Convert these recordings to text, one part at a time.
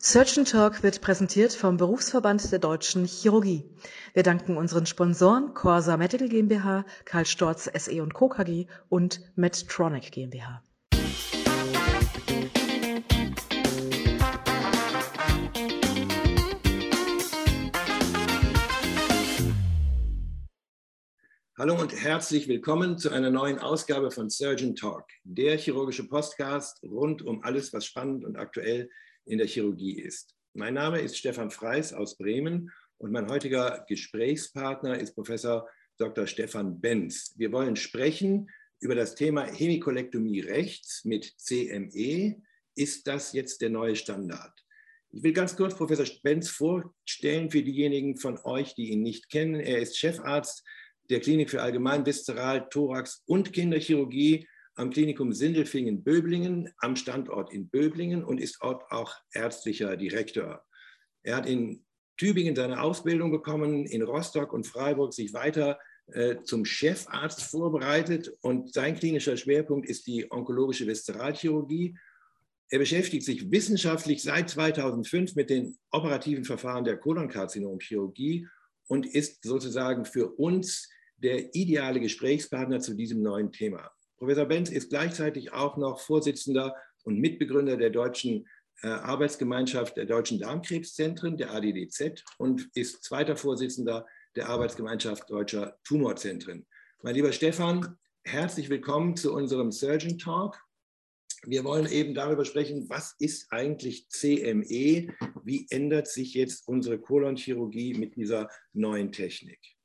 Surgeon Talk wird präsentiert vom Berufsverband der Deutschen Chirurgie. Wir danken unseren Sponsoren Corsa Medical GmbH, Karl Storz SE und Co. KG und Medtronic GmbH. Hallo und herzlich willkommen zu einer neuen Ausgabe von Surgeon Talk, der chirurgische Podcast rund um alles, was spannend und aktuell in der Chirurgie ist. Mein Name ist Stefan Freis aus Bremen und mein heutiger Gesprächspartner ist Professor Dr. Stefan Benz. Wir wollen sprechen über das Thema Hemikolektomie rechts mit CME. Ist das jetzt der neue Standard? Ich will ganz kurz Professor Benz vorstellen für diejenigen von euch, die ihn nicht kennen. Er ist Chefarzt der Klinik für Allgemein, Viszeral, Thorax und Kinderchirurgie am Klinikum Sindelfingen-Böblingen am Standort in Böblingen und ist dort auch ärztlicher Direktor. Er hat in Tübingen seine Ausbildung bekommen, in Rostock und Freiburg sich weiter äh, zum Chefarzt vorbereitet und sein klinischer Schwerpunkt ist die onkologische Viszeralchirurgie. Er beschäftigt sich wissenschaftlich seit 2005 mit den operativen Verfahren der Kolonkarzinomchirurgie und ist sozusagen für uns der ideale Gesprächspartner zu diesem neuen Thema. Professor Benz ist gleichzeitig auch noch Vorsitzender und Mitbegründer der deutschen äh, Arbeitsgemeinschaft der deutschen Darmkrebszentren, der ADDZ, und ist zweiter Vorsitzender der Arbeitsgemeinschaft deutscher Tumorzentren. Mein lieber Stefan, herzlich willkommen zu unserem Surgeon Talk. Wir wollen eben darüber sprechen, was ist eigentlich CME? Wie ändert sich jetzt unsere Kolonchirurgie mit dieser neuen Technik?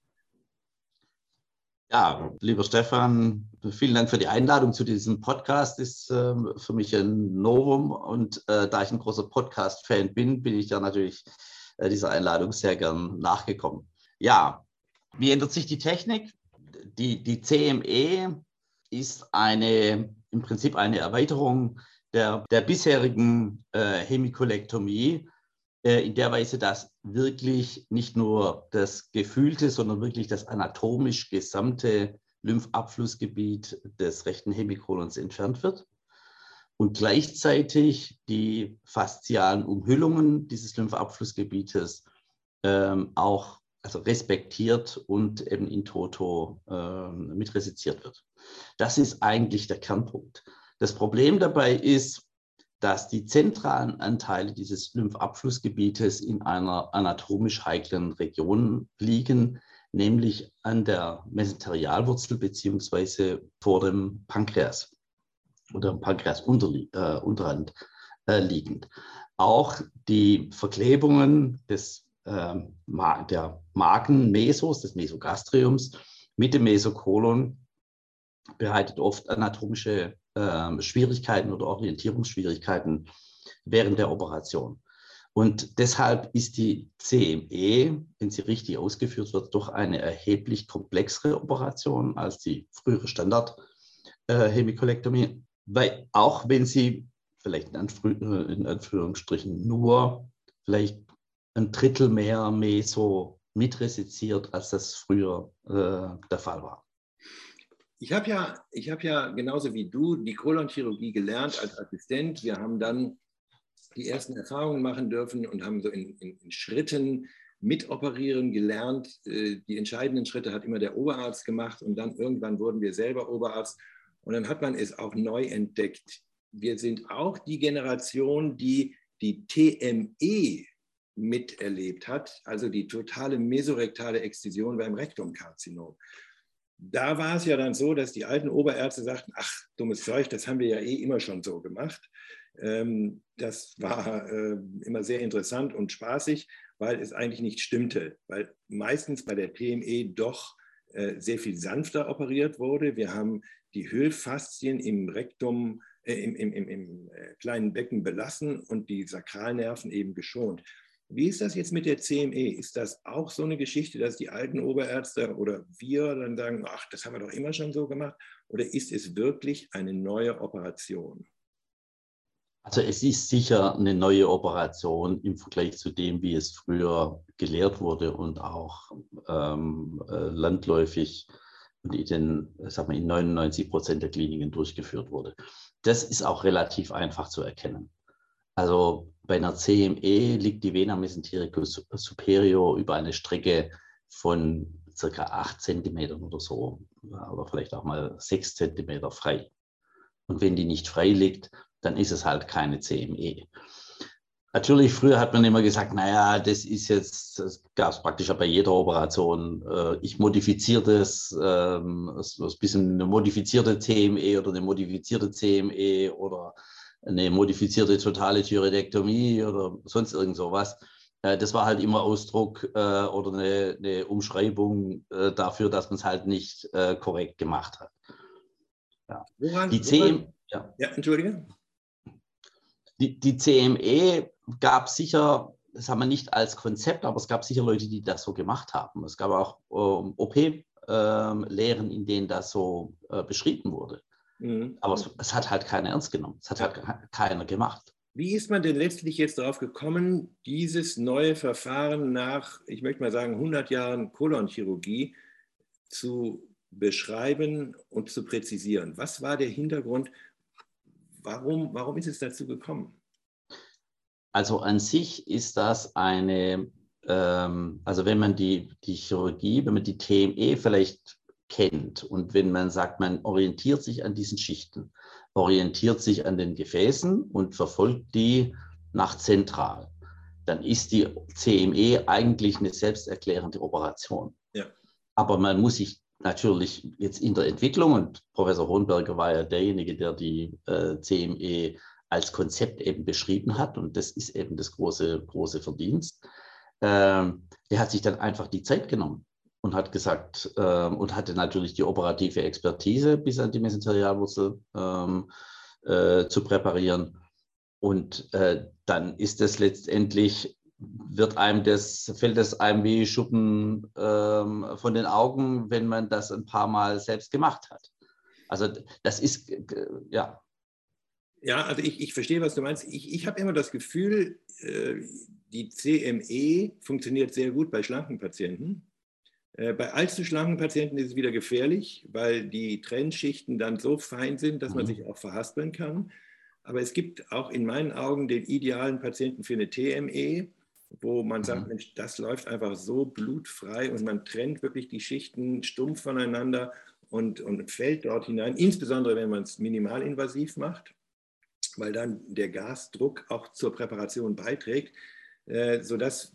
Ja, lieber Stefan, vielen Dank für die Einladung zu diesem Podcast. Ist äh, für mich ein Novum und äh, da ich ein großer Podcast-Fan bin, bin ich ja natürlich äh, dieser Einladung sehr gern nachgekommen. Ja, wie ändert sich die Technik? Die, die CME ist eine, im Prinzip eine Erweiterung der, der bisherigen äh, Hemikolektomie in der Weise, dass wirklich nicht nur das gefühlte, sondern wirklich das anatomisch gesamte Lymphabflussgebiet des rechten Hemikolons entfernt wird und gleichzeitig die faszialen Umhüllungen dieses Lymphabflussgebietes ähm, auch also respektiert und eben in toto ähm, mit resiziert wird. Das ist eigentlich der Kernpunkt. Das Problem dabei ist, dass die zentralen Anteile dieses Lymphabflussgebietes in einer anatomisch heiklen Region liegen, nämlich an der Mesenterialwurzel beziehungsweise vor dem Pankreas oder im Pankreasunterrand äh, äh, liegend. Auch die Verklebungen des, äh, der Magenmesos, des Mesogastriums mit dem Mesokolon bereitet oft anatomische äh, Schwierigkeiten oder Orientierungsschwierigkeiten während der Operation. Und deshalb ist die CME, wenn sie richtig ausgeführt wird, doch eine erheblich komplexere Operation als die frühere Standard-Hemikolektomie. Äh, Weil auch wenn sie vielleicht in, Anf in, Anführungsstrichen nur vielleicht ein Drittel mehr Meso mitresiziert, als das früher äh, der Fall war. Ich habe ja, hab ja genauso wie du die Kolonchirurgie gelernt als Assistent. Wir haben dann die ersten Erfahrungen machen dürfen und haben so in, in, in Schritten mitoperieren gelernt. Äh, die entscheidenden Schritte hat immer der Oberarzt gemacht und dann irgendwann wurden wir selber Oberarzt und dann hat man es auch neu entdeckt. Wir sind auch die Generation, die die TME miterlebt hat, also die totale mesorektale Exzision beim Rektumkarzinom da war es ja dann so, dass die alten Oberärzte sagten, ach, dummes Zeug, das haben wir ja eh immer schon so gemacht. Ähm, das war äh, immer sehr interessant und spaßig, weil es eigentlich nicht stimmte, weil meistens bei der PME doch äh, sehr viel sanfter operiert wurde. Wir haben die Hüllfaszien im Rektum, äh, im, im, im, im kleinen Becken belassen und die Sakralnerven eben geschont. Wie ist das jetzt mit der CME? Ist das auch so eine Geschichte, dass die alten Oberärzte oder wir dann sagen, ach, das haben wir doch immer schon so gemacht? Oder ist es wirklich eine neue Operation? Also es ist sicher eine neue Operation im Vergleich zu dem, wie es früher gelehrt wurde und auch ähm, äh, landläufig in, den, sag mal, in 99 Prozent der Kliniken durchgeführt wurde. Das ist auch relativ einfach zu erkennen. Also bei einer CME liegt die Vena mesenterica superior über eine Strecke von circa 8 cm oder so, oder vielleicht auch mal 6 cm frei. Und wenn die nicht frei liegt, dann ist es halt keine CME. Natürlich, früher hat man immer gesagt, naja, das ist jetzt, das gab es praktisch bei jeder Operation. Äh, ich modifiziere das, ähm, ist ein bisschen eine modifizierte CME oder eine modifizierte CME oder eine modifizierte totale Thyroidektomie oder sonst irgend sowas. Äh, das war halt immer Ausdruck äh, oder eine, eine Umschreibung dafür, dass man es halt nicht korrekt gemacht hat. Ja. Woran, die CME, ja. ja, Entschuldige. Die, die CME gab sicher, das haben wir nicht als Konzept, aber es gab sicher Leute, die das so gemacht haben. Es gab auch ähm, OP-Lehren, ähm, in denen das so äh, beschrieben wurde. Mhm. Aber es, es, hat halt keiner ernst genommen. Es hat halt keiner gemacht. Wie ist man denn letztlich jetzt darauf gekommen, dieses neue Verfahren nach, ich möchte mal sagen, 100 Jahren Kolonchirurgie zu beschreiben und zu präzisieren? Was war der Hintergrund? Warum, warum ist es dazu gekommen? Also an sich ist das eine, ähm, also wenn man die, die Chirurgie, wenn man die TME vielleicht kennt und wenn man sagt, man orientiert sich an diesen Schichten, orientiert sich an den Gefäßen und verfolgt die nach zentral, dann ist die CME eigentlich eine selbsterklärende Operation. Ja. Aber man muss sich natürlich jetzt in der Entwicklung, und Professor Hohenberger war ja derjenige, der die äh, CME als Konzept eben beschrieben hat. Und das ist eben das große, große Verdienst. Ähm, der hat sich dann einfach die Zeit genommen und hat gesagt, ähm, und hatte natürlich die operative Expertise bis an die Mesenterialwurzel ähm, äh, zu präparieren. Und äh, dann ist es letztendlich, wird einem das, fällt es einem wie Schuppen ähm, von den Augen, wenn man das ein paar Mal selbst gemacht hat. Also das ist, äh, ja, ja, also ich, ich verstehe, was du meinst. Ich, ich habe immer das Gefühl, äh, die CME funktioniert sehr gut bei schlanken Patienten. Äh, bei allzu schlanken Patienten ist es wieder gefährlich, weil die Trennschichten dann so fein sind, dass man mhm. sich auch verhaspeln kann. Aber es gibt auch in meinen Augen den idealen Patienten für eine TME, wo man sagt, mhm. Mensch, das läuft einfach so blutfrei und man trennt wirklich die Schichten stumpf voneinander und, und fällt dort hinein, insbesondere wenn man es minimalinvasiv macht weil dann der Gasdruck auch zur Präparation beiträgt, äh, sodass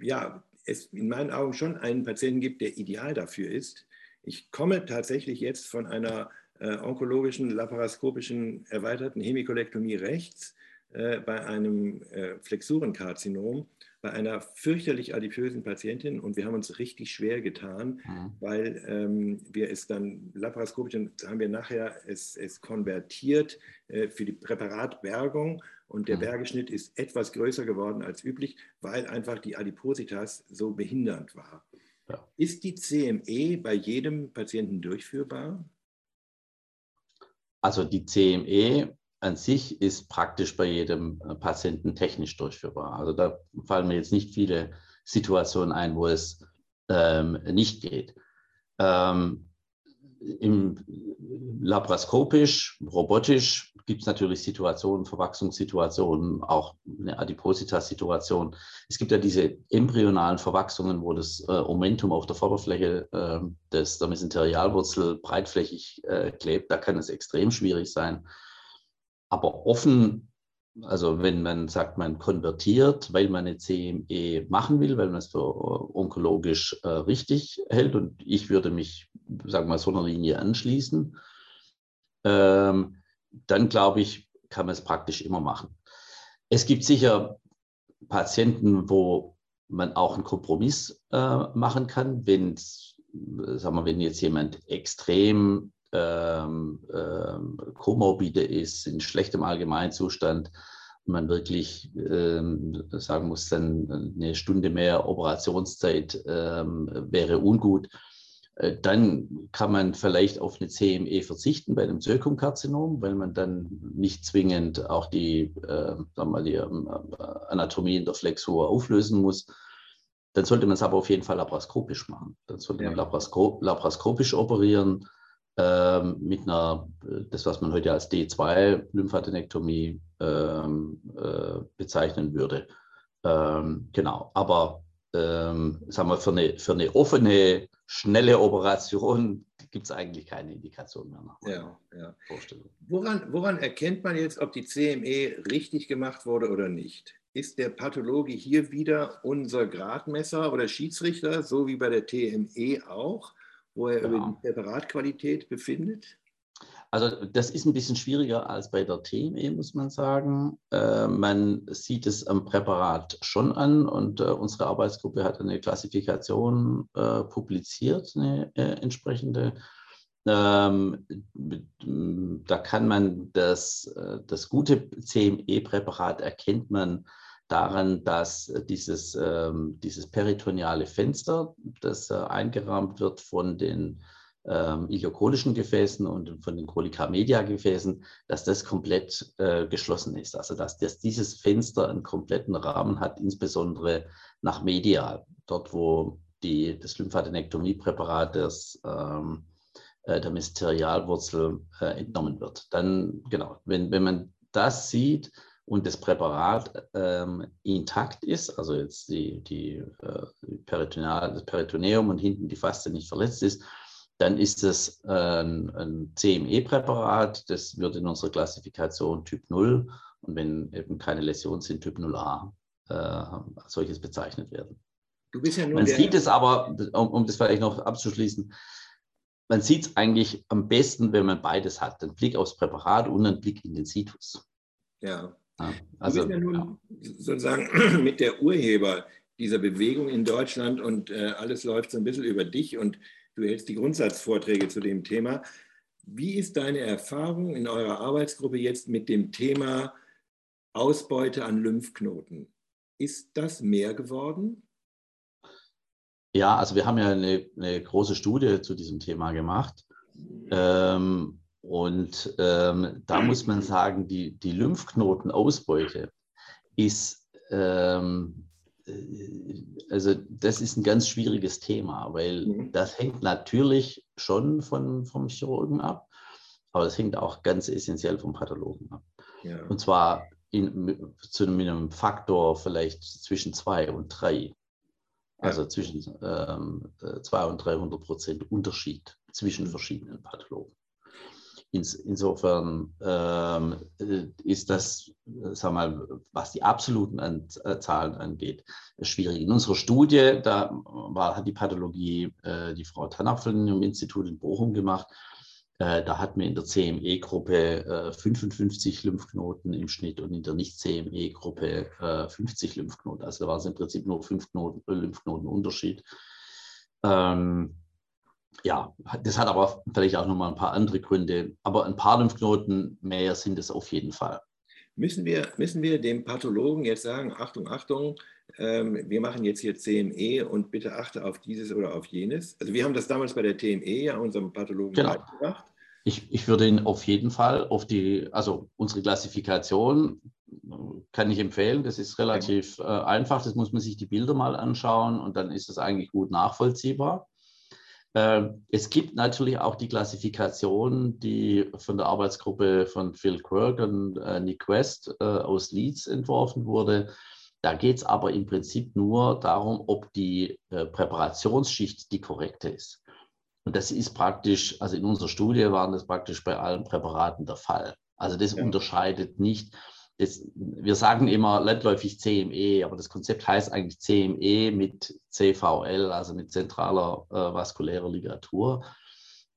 ja, es in meinen Augen schon einen Patienten gibt, der ideal dafür ist. Ich komme tatsächlich jetzt von einer äh, onkologischen, laparoskopischen erweiterten Hemikolektomie rechts äh, bei einem äh, Flexurenkarzinom bei einer fürchterlich adipösen Patientin und wir haben uns richtig schwer getan, mhm. weil ähm, wir es dann laparoskopisch, haben wir nachher es, es konvertiert äh, für die Präparatbergung und der mhm. Bergeschnitt ist etwas größer geworden als üblich, weil einfach die Adipositas so behindernd war. Ja. Ist die CME bei jedem Patienten durchführbar? Also die CME an sich ist praktisch bei jedem äh, Patienten technisch durchführbar. Also da fallen mir jetzt nicht viele Situationen ein, wo es ähm, nicht geht. Ähm, im laparoskopisch, robotisch gibt es natürlich Situationen, Verwachsungssituationen, auch eine Adipositas-Situation. Es gibt ja diese embryonalen Verwachsungen, wo das äh, Omentum auf der Vorderfläche äh, des, der Mesenterialwurzel breitflächig äh, klebt. Da kann es extrem schwierig sein. Aber offen, also wenn man sagt, man konvertiert, weil man eine CME machen will, weil man es für äh, onkologisch äh, richtig hält und ich würde mich, sagen wir mal, so einer Linie anschließen, ähm, dann glaube ich, kann man es praktisch immer machen. Es gibt sicher Patienten, wo man auch einen Kompromiss äh, machen kann, wenn, sagen wir, wenn jetzt jemand extrem ähm, ähm, komorbide ist, in schlechtem Allgemeinzustand, man wirklich ähm, sagen muss, dann eine Stunde mehr Operationszeit ähm, wäre ungut, äh, dann kann man vielleicht auf eine CME verzichten bei einem Zirkumkarzinom, weil man dann nicht zwingend auch die, äh, sagen wir, die ähm, Anatomie in der Flexur auflösen muss. Dann sollte man es aber auf jeden Fall laparoskopisch machen. Dann sollte ja. man laparoskopisch operieren ähm, mit einer, das was man heute als D2-Lymphadenektomie ähm, äh, bezeichnen würde. Ähm, genau, aber ähm, sagen wir, für eine, für eine offene, schnelle Operation gibt es eigentlich keine Indikation mehr nach ja, ja. Woran, woran erkennt man jetzt, ob die CME richtig gemacht wurde oder nicht? Ist der Pathologe hier wieder unser Gradmesser oder Schiedsrichter, so wie bei der TME auch, wo er ja. über die Präparatqualität befindet? Also das ist ein bisschen schwieriger als bei der TME, muss man sagen. Äh, man sieht es am Präparat schon an und äh, unsere Arbeitsgruppe hat eine Klassifikation äh, publiziert, eine äh, entsprechende. Ähm, da kann man das, äh, das gute CME-Präparat erkennt man daran, dass dieses, ähm, dieses peritoneale Fenster, das äh, eingerahmt wird von den ähm, iliokonischen Gefäßen und von den Colica-Media-Gefäßen, dass das komplett äh, geschlossen ist. Also dass, dass dieses Fenster einen kompletten Rahmen hat, insbesondere nach medial, dort wo die, das Lymphadenektomiepräparat des, ähm, äh, der Mysterialwurzel äh, entnommen wird. Dann, genau, wenn, wenn man das sieht und das Präparat ähm, intakt ist, also jetzt die, die, äh, Peritoneal, das Peritoneum und hinten die Faste nicht verletzt ist, dann ist es ein, ein CME-Präparat, das wird in unserer Klassifikation Typ 0 und wenn eben keine Läsionen sind, Typ 0a, äh, solches bezeichnet werden. Ja man sieht es aber, um, um, das vielleicht noch abzuschließen, man sieht es eigentlich am besten, wenn man beides hat, einen Blick aufs Präparat und einen Blick in den Situs. Ja. Ja also, du bist ja nun ja. sozusagen mit der Urheber dieser Bewegung in Deutschland und äh, alles läuft so ein bisschen über dich und Du hältst die Grundsatzvorträge zu dem Thema. Wie ist deine Erfahrung in eurer Arbeitsgruppe jetzt mit dem Thema Ausbeute an Lymphknoten? Ist das mehr geworden? Ja, also wir haben ja eine, eine große Studie zu diesem Thema gemacht. Ähm, und ähm, da muss man sagen, die, die Lymphknotenausbeute ist ähm, also das ist ein ganz schwieriges Thema, weil mhm. das hängt natürlich schon von, vom Chirurgen ab, aber es hängt auch ganz essentiell vom Pathologen ab. Ja. Und zwar in, zu einem Faktor vielleicht zwischen zwei und drei. Also ja. zwischen ähm, 200 äh, und 300 Prozent Unterschied zwischen mhm. verschiedenen Pathologen. Ins, insofern ähm, äh, ist das, äh, sag mal, was die absoluten an, äh, Zahlen angeht, schwierig. In unserer Studie, da war, hat die Pathologie äh, die Frau Tannapfel im Institut in Bochum gemacht. Äh, da hatten wir in der CME-Gruppe 55 Lymphknoten im Schnitt und in der Nicht-CME-Gruppe 50 Lymphknoten. Also da war es im Prinzip nur 5 Lymphknoten Unterschied. Ähm, ja, das hat aber vielleicht auch nochmal ein paar andere Gründe. Aber ein paar Lymphknoten mehr sind es auf jeden Fall. Müssen wir, müssen wir dem Pathologen jetzt sagen, Achtung, Achtung, ähm, wir machen jetzt hier CME und bitte achte auf dieses oder auf jenes? Also wir haben das damals bei der TME ja unserem Pathologen genau. gemacht. Ich, ich würde ihn auf jeden Fall auf die, also unsere Klassifikation kann ich empfehlen. Das ist relativ äh, einfach. Das muss man sich die Bilder mal anschauen und dann ist es eigentlich gut nachvollziehbar. Ähm, es gibt natürlich auch die Klassifikation, die von der Arbeitsgruppe von Phil Quirk und äh, Nick West äh, aus Leeds entworfen wurde. Da geht es aber im Prinzip nur darum, ob die äh, Präparationsschicht die korrekte ist. Und das ist praktisch, also in unserer Studie waren das praktisch bei allen Präparaten der Fall. Also das ja. unterscheidet nicht das, wir sagen immer landläufig CME, aber das Konzept heißt eigentlich CME mit CVL, also mit zentraler äh, vaskulärer Ligatur.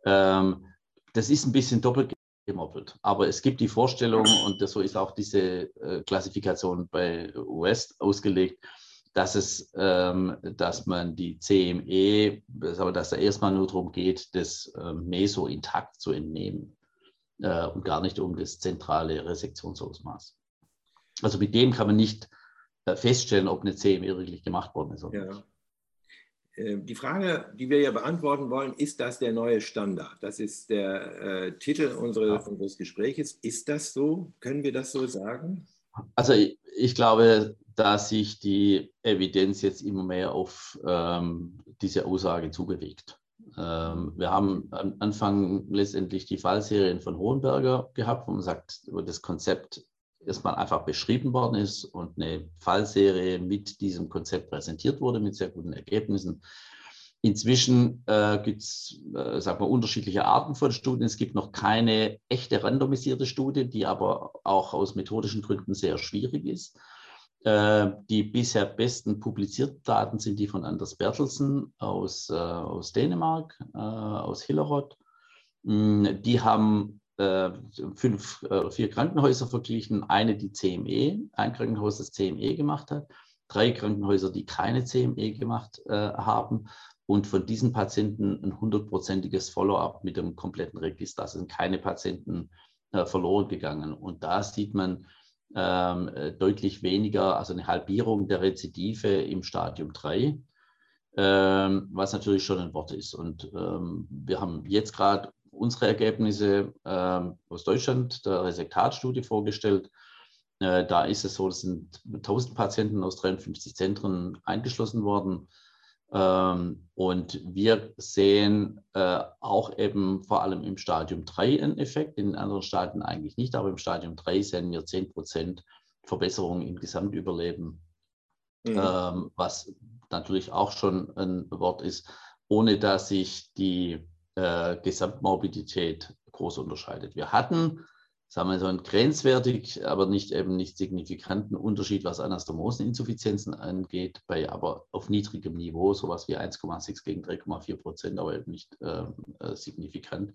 Ähm, das ist ein bisschen doppelt gemoppelt, aber es gibt die Vorstellung, und so ist auch diese äh, Klassifikation bei West ausgelegt, dass es, ähm, dass man die CME, dass da erstmal nur darum geht, das äh, Meso intakt zu entnehmen äh, und gar nicht um das zentrale Resektionsausmaß. Also mit dem kann man nicht äh, feststellen, ob eine CME wirklich gemacht worden ist. Oder ja. Ähm, die Frage, die wir ja beantworten wollen, ist das der neue Standard? Das ist der äh, Titel unsere, ja. unseres Gespräches. Ist das so? Können wir das so sagen? Also ich, ich glaube, dass sich die Evidenz jetzt immer mehr auf ähm, diese Aussage zubewegt. Ähm, wir haben am Anfang letztendlich die Fallserien von Hohenberger gehabt, wo man sagt, das Konzept erstmal einfach beschrieben worden ist und eine Fallserie mit diesem Konzept präsentiert wurde, mit sehr guten Ergebnissen. Inzwischen äh, gibt es, äh, unterschiedliche Arten von Studien. Es gibt noch keine echte randomisierte Studie, die aber auch aus methodischen Gründen sehr schwierig ist. Äh, die bisher besten publizierten Daten sind die von Anders Bertelsen aus, äh, aus Dänemark, äh, aus Hillerod. Mm, die haben äh, fünf, äh, vier Krankenhäuser verglichen, eine, die CME, ein Krankenhaus, das CME gemacht hat, drei Krankenhäuser, die keine CME gemacht äh, haben und von diesen Patienten ein hundertprozentiges Follow-up mit dem kompletten Register. Also sind keine Patienten äh, verloren gegangen. Und da sieht man ähm, äh, deutlich weniger, also eine Halbierung der Rezidive im Stadium 3, ähm, was natürlich schon ein Wort ist. Und ähm, wir haben jetzt gerade unsere Ergebnisse ähm, aus Deutschland der Resektatstudie vorgestellt. Äh, da ist es so, es sind 1000 Patienten aus 53 Zentren eingeschlossen worden. Ähm, und wir sehen äh, auch eben vor allem im Stadium 3 einen Effekt, in anderen Stadien eigentlich nicht, aber im Stadium 3 sehen wir 10 Prozent Verbesserung im Gesamtüberleben, mhm. ähm, was natürlich auch schon ein Wort ist, ohne dass sich die äh, Gesamtmorbidität groß unterscheidet. Wir hatten, sagen wir so einen grenzwertig, aber nicht eben nicht signifikanten Unterschied, was Anastomoseninsuffizienzen angeht, bei aber auf niedrigem Niveau, sowas wie 1,6 gegen 3,4 Prozent, aber eben nicht äh, äh, signifikant.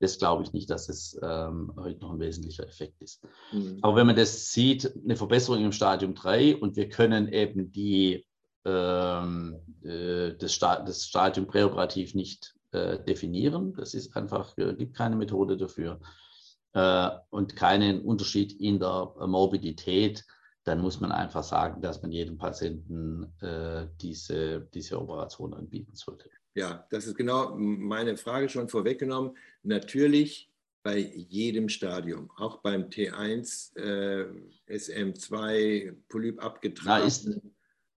Das glaube ich nicht, dass es ähm, heute noch ein wesentlicher Effekt ist. Mhm. Aber wenn man das sieht, eine Verbesserung im Stadium 3 und wir können eben die, ähm, äh, das, Sta das Stadium präoperativ nicht äh, definieren. Das ist einfach, äh, gibt keine Methode dafür äh, und keinen Unterschied in der Morbidität. Dann muss man einfach sagen, dass man jedem Patienten äh, diese, diese Operation anbieten sollte. Ja, das ist genau meine Frage schon vorweggenommen. Natürlich bei jedem Stadium, auch beim T1, äh, SM2, Polyp abgetragen. Da ist,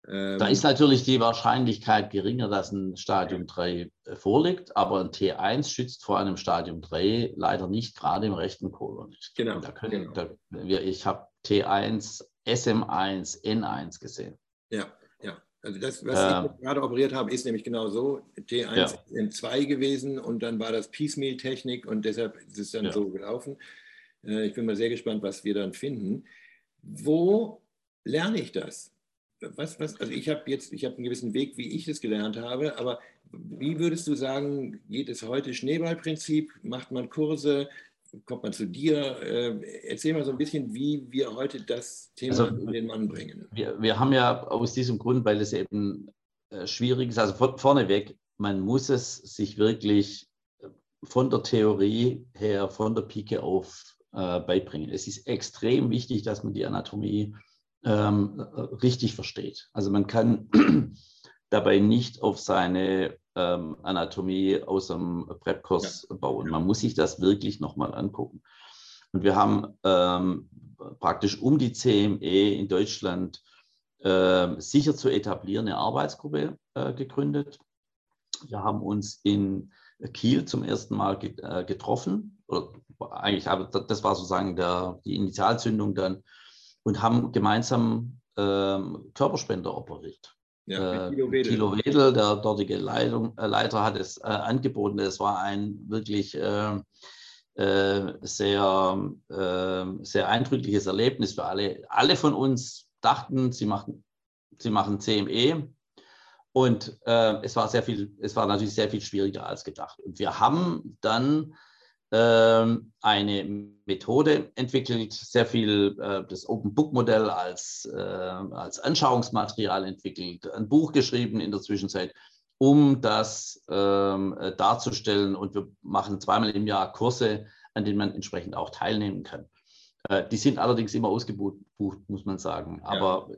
ähm, da ist natürlich die Wahrscheinlichkeit geringer, dass ein Stadium 3 äh, vorliegt, aber ein T1 schützt vor einem Stadium 3 leider nicht, gerade im rechten Kolon. Genau. Da können, genau. Da, ich habe T1, SM1, N1 gesehen. Ja, ja. Also das, was ähm, ich gerade operiert habe, ist nämlich genau so. T1 ja. N2 gewesen und dann war das Piecemeal-Technik und deshalb ist es dann ja. so gelaufen. Äh, ich bin mal sehr gespannt, was wir dann finden. Wo lerne ich das? Was, was, also ich habe jetzt, ich habe einen gewissen Weg, wie ich es gelernt habe, aber wie würdest du sagen, geht es heute Schneeballprinzip? Macht man Kurse? Kommt man zu dir? Äh, erzähl mal so ein bisschen, wie wir heute das Thema also, in den Mann bringen. Wir, wir haben ja aus diesem Grund, weil es eben äh, schwierig ist, also vorneweg, man muss es sich wirklich äh, von der Theorie her, von der Pike auf äh, beibringen. Es ist extrem wichtig, dass man die Anatomie ähm, richtig versteht. Also man kann dabei nicht auf seine ähm, Anatomie aus dem Prep-Kurs ja. bauen. Man muss sich das wirklich nochmal angucken. Und wir haben ähm, praktisch um die CME in Deutschland äh, sicher zu etablieren eine Arbeitsgruppe äh, gegründet. Wir haben uns in Kiel zum ersten Mal äh, getroffen. Oder eigentlich, aber das war sozusagen der, die Initialzündung dann und haben gemeinsam ähm, Körperspender operiert. Ja, äh, Kilo, Wedel. Wedel, der dortige Leitung, äh, Leiter, hat es äh, angeboten. Es war ein wirklich äh, äh, sehr, äh, sehr eindrückliches Erlebnis für alle. Alle von uns dachten, sie machen, sie machen CME. Und es war sehr viel, es war natürlich sehr viel schwieriger als gedacht. Und wir haben dann ähm, eine Methode entwickelt, sehr viel äh, das Open Book Modell als, äh, als Anschauungsmaterial entwickelt, ein Buch geschrieben in der Zwischenzeit, um das ähm, darzustellen. Und wir machen zweimal im Jahr Kurse, an denen man entsprechend auch teilnehmen kann. Äh, die sind allerdings immer ausgebucht, muss man sagen. Aber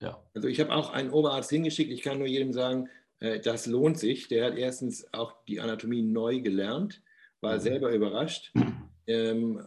ja. ja. Also ich habe auch einen Oberarzt hingeschickt. Ich kann nur jedem sagen, äh, das lohnt sich. Der hat erstens auch die Anatomie neu gelernt war mhm. selber überrascht. Ähm,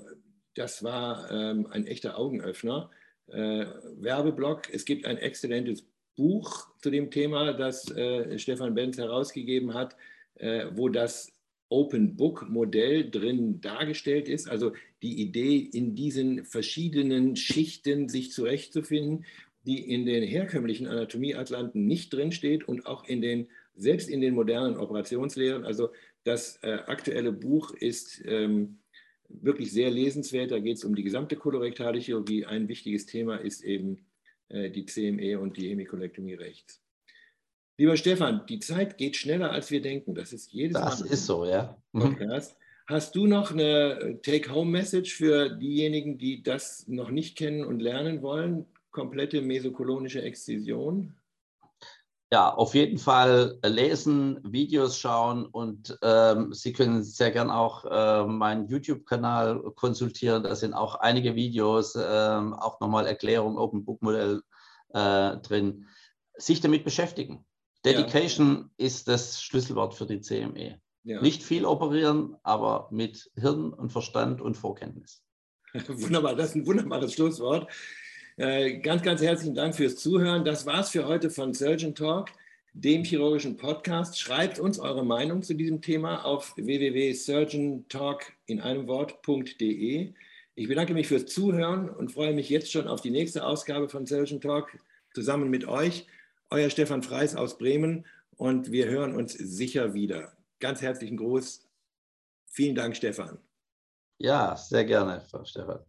das war ähm, ein echter Augenöffner. Äh, Werbeblock, es gibt ein exzellentes Buch zu dem Thema, das äh, Stefan Benz herausgegeben hat, äh, wo das Open Book Modell drin dargestellt ist. Also die Idee, in diesen verschiedenen Schichten sich zurechtzufinden, die in den herkömmlichen Anatomieatlanten nicht drinsteht und auch in den, selbst in den modernen Operationslehren. Also das äh, aktuelle Buch ist ähm, wirklich sehr lesenswert. Da geht es um die gesamte kolorektale Chirurgie. Ein wichtiges Thema ist eben äh, die CME und die Hemikolektomie rechts. Lieber Stefan, die Zeit geht schneller, als wir denken. Das ist jedes das Mal. Das ist so, ja. Mhm. Podcast. Hast du noch eine Take-Home-Message für diejenigen, die das noch nicht kennen und lernen wollen? Komplette mesokolonische Exzision? Ja, auf jeden Fall lesen, Videos schauen und ähm, Sie können sehr gern auch äh, meinen YouTube-Kanal konsultieren. Da sind auch einige Videos, äh, auch nochmal Erklärung, Open Book Modell äh, drin. Sich damit beschäftigen. Dedication ja. ist das Schlüsselwort für die CME. Ja. Nicht viel operieren, aber mit Hirn und Verstand und Vorkenntnis. Wunderbar, das ist ein wunderbares Schlusswort. Äh, ganz, ganz herzlichen Dank fürs Zuhören. Das war's für heute von Surgeon Talk, dem chirurgischen Podcast. Schreibt uns eure Meinung zu diesem Thema auf www.surgeontalk in einem Wort.de. Ich bedanke mich fürs Zuhören und freue mich jetzt schon auf die nächste Ausgabe von Surgeon Talk zusammen mit euch. Euer Stefan Freis aus Bremen und wir hören uns sicher wieder. Ganz herzlichen Gruß. Vielen Dank, Stefan. Ja, sehr gerne, Frau Stefan.